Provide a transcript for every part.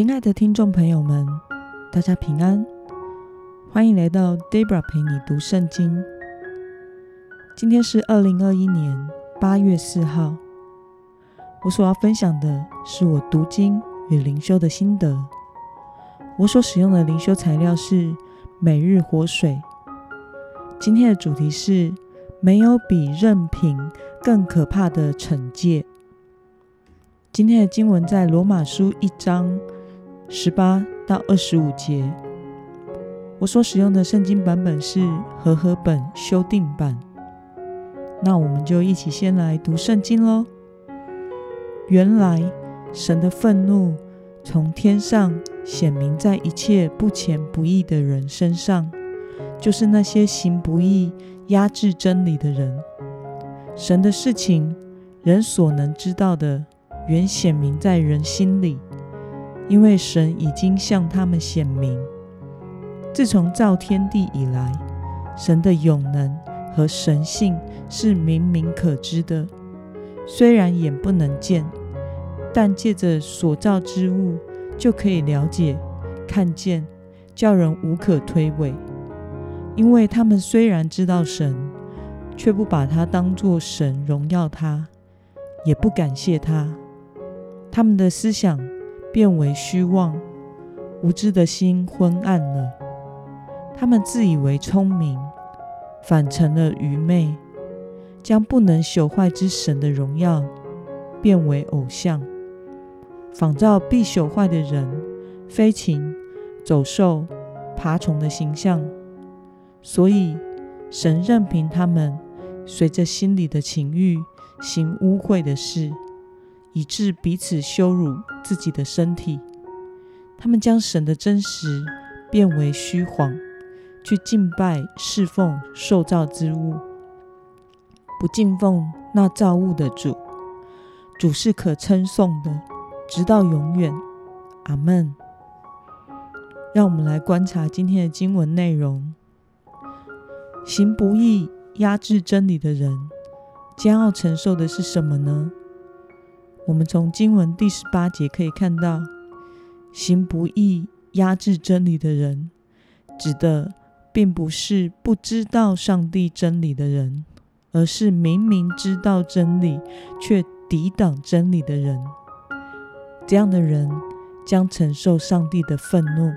亲爱的听众朋友们，大家平安，欢迎来到 Debra 陪你读圣经。今天是二零二一年八月四号，我所要分享的是我读经与灵修的心得。我所使用的灵修材料是每日活水。今天的主题是没有比任凭更可怕的惩戒。今天的经文在罗马书一章十八到二十五节。我所使用的圣经版本是和合本修订版。那我们就一起先来读圣经喽。原来神的愤怒从天上显明在一切不虔不义的人身上，就是那些行不义、压制真理的人。神的事情，人所能知道的。原显明在人心里，因为神已经向他们显明。自从造天地以来，神的永能和神性是明明可知的。虽然眼不能见，但借着所造之物就可以了解、看见，叫人无可推诿。因为他们虽然知道神，却不把他当作神荣耀他，也不感谢他。他们的思想变为虚妄，无知的心昏暗了。他们自以为聪明，反成了愚昧，将不能朽坏之神的荣耀变为偶像，仿照必朽坏的人、飞禽、走兽、爬虫的形象。所以神任凭他们随着心里的情欲行污秽的事。以致彼此羞辱自己的身体，他们将神的真实变为虚谎，去敬拜侍奉受造之物，不敬奉那造物的主。主是可称颂的，直到永远。阿门。让我们来观察今天的经文内容：行不义、压制真理的人，将要承受的是什么呢？我们从经文第十八节可以看到，行不义、压制真理的人，指的并不是不知道上帝真理的人，而是明明知道真理却抵挡真理的人。这样的人将承受上帝的愤怒。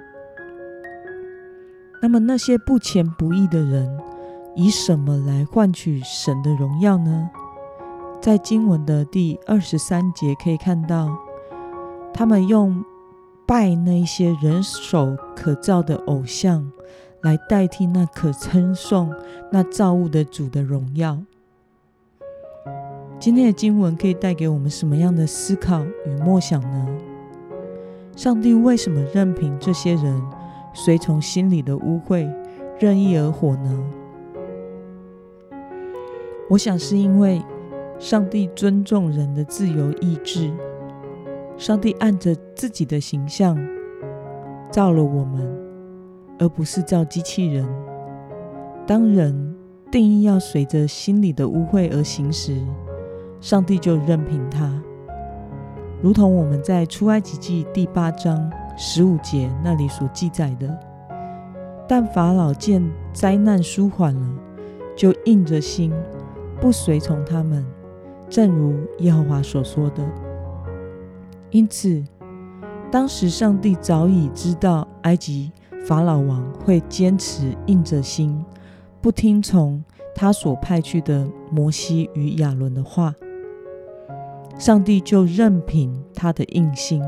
那么，那些不虔不义的人，以什么来换取神的荣耀呢？在经文的第二十三节可以看到，他们用拜那些人手可造的偶像，来代替那可称颂、那造物的主的荣耀。今天的经文可以带给我们什么样的思考与默想呢？上帝为什么任凭这些人随从心里的污秽，任意而活呢？我想是因为。上帝尊重人的自由意志。上帝按着自己的形象造了我们，而不是造机器人。当人定义要随着心里的污秽而行时，上帝就任凭他。如同我们在出埃及记第八章十五节那里所记载的：但法老见灾难舒缓了，就硬着心不随从他们。正如耶和华所说的，因此，当时上帝早已知道埃及法老王会坚持硬着心，不听从他所派去的摩西与亚伦的话，上帝就任凭他的硬心。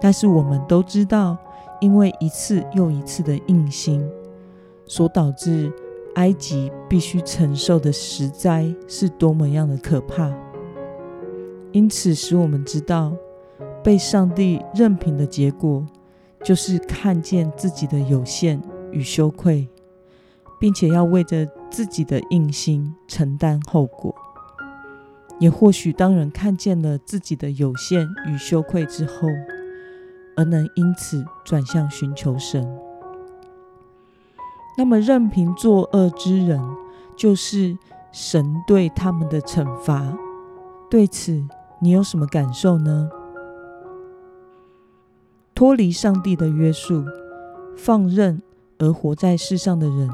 但是我们都知道，因为一次又一次的硬心，所导致。埃及必须承受的实灾是多么样的可怕，因此使我们知道，被上帝任凭的结果，就是看见自己的有限与羞愧，并且要为着自己的硬心承担后果。也或许当人看见了自己的有限与羞愧之后，而能因此转向寻求神。那么，任凭作恶之人，就是神对他们的惩罚。对此，你有什么感受呢？脱离上帝的约束，放任而活在世上的人，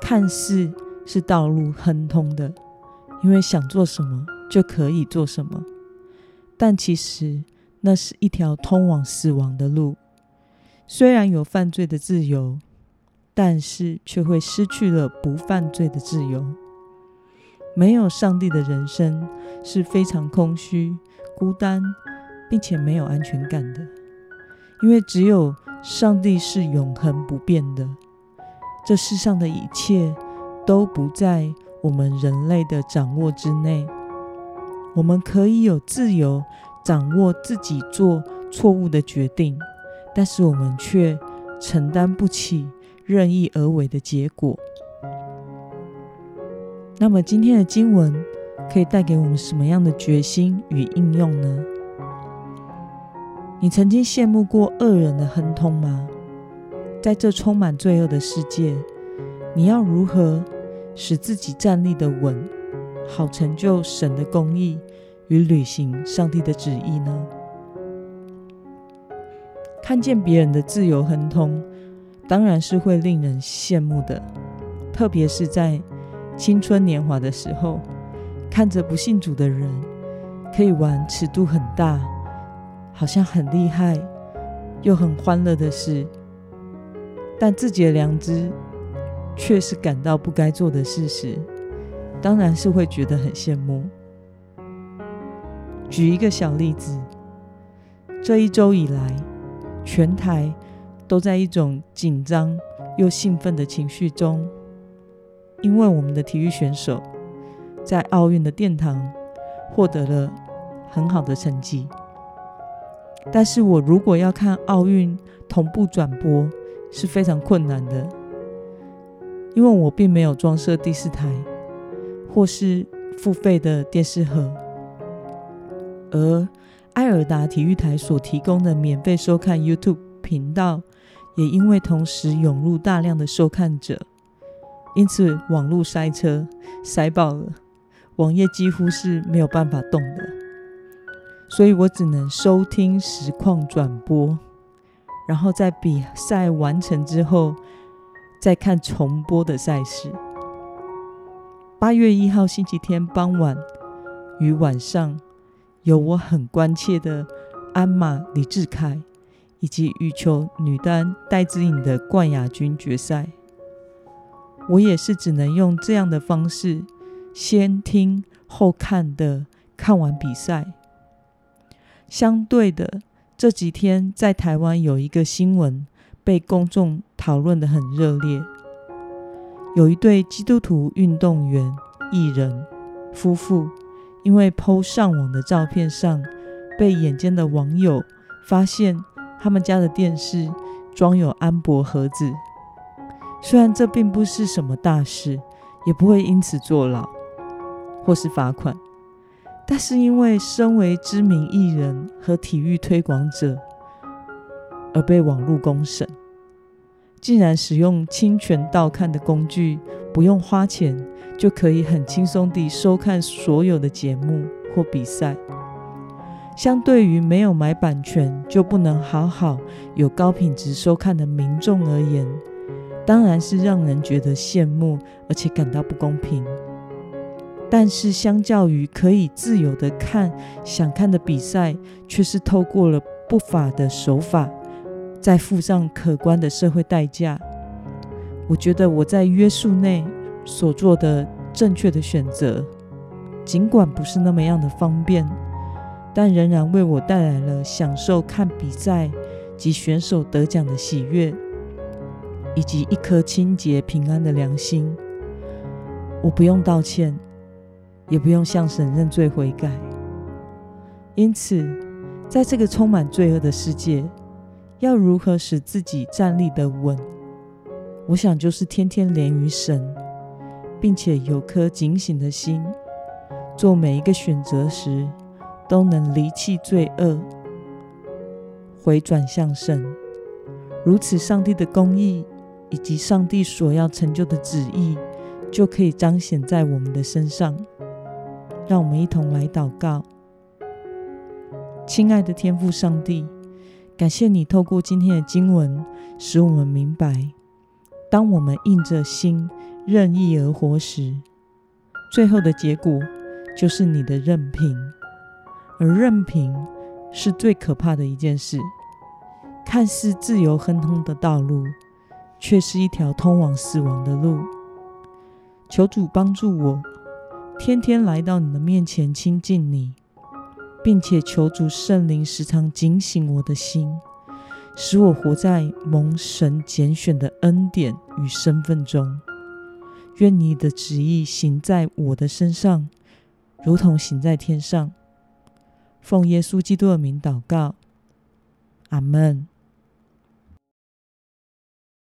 看似是道路亨通的，因为想做什么就可以做什么，但其实那是一条通往死亡的路。虽然有犯罪的自由，但是却会失去了不犯罪的自由。没有上帝的人生是非常空虚、孤单，并且没有安全感的。因为只有上帝是永恒不变的，这世上的一切都不在我们人类的掌握之内。我们可以有自由掌握自己做错误的决定，但是我们却承担不起任意而为的结果。那么今天的经文可以带给我们什么样的决心与应用呢？你曾经羡慕过恶人的亨通吗？在这充满罪恶的世界，你要如何使自己站立的稳，好成就神的公义与履行上帝的旨意呢？看见别人的自由亨通，当然是会令人羡慕的，特别是在。青春年华的时候，看着不信主的人可以玩尺度很大，好像很厉害又很欢乐的事，但自己的良知却是感到不该做的事时，当然是会觉得很羡慕。举一个小例子，这一周以来，全台都在一种紧张又兴奋的情绪中。因为我们的体育选手在奥运的殿堂获得了很好的成绩，但是我如果要看奥运同步转播是非常困难的，因为我并没有装设第四台或是付费的电视盒，而埃尔达体育台所提供的免费收看 YouTube 频道，也因为同时涌入大量的收看者。因此，网络塞车塞爆了，网页几乎是没有办法动的，所以我只能收听实况转播，然后在比赛完成之后再看重播的赛事。八月一号星期天傍晚与晚上，有我很关切的鞍马李志凯以及羽球女单戴资颖的冠亚军决赛。我也是只能用这样的方式，先听后看的看完比赛。相对的，这几天在台湾有一个新闻被公众讨论的很热烈，有一对基督徒运动员艺人夫妇，因为 PO 上网的照片上，被眼尖的网友发现他们家的电视装有安博盒子。虽然这并不是什么大事，也不会因此坐牢或是罚款，但是因为身为知名艺人和体育推广者而被网络公审，竟然使用侵权盗看的工具，不用花钱就可以很轻松地收看所有的节目或比赛，相对于没有买版权就不能好好有高品质收看的民众而言。当然是让人觉得羡慕，而且感到不公平。但是，相较于可以自由的看想看的比赛，却是透过了不法的手法，再付上可观的社会代价。我觉得我在约束内所做的正确的选择，尽管不是那么样的方便，但仍然为我带来了享受看比赛及选手得奖的喜悦。以及一颗清洁平安的良心，我不用道歉，也不用向神认罪悔改。因此，在这个充满罪恶的世界，要如何使自己站立得稳？我想就是天天连于神，并且有颗警醒的心，做每一个选择时，都能离弃罪恶，回转向神。如此，上帝的公义。以及上帝所要成就的旨意，就可以彰显在我们的身上。让我们一同来祷告，亲爱的天父上帝，感谢你透过今天的经文，使我们明白，当我们硬着心任意而活时，最后的结果就是你的任凭。而任凭是最可怕的一件事。看似自由亨通的道路，却是一条通往死亡的路。求主帮助我，天天来到你的面前亲近你。并且求主圣灵时常警醒我的心，使我活在蒙神拣选的恩典与身份中。愿你的旨意行在我的身上，如同行在天上。奉耶稣基督的名祷告，阿门。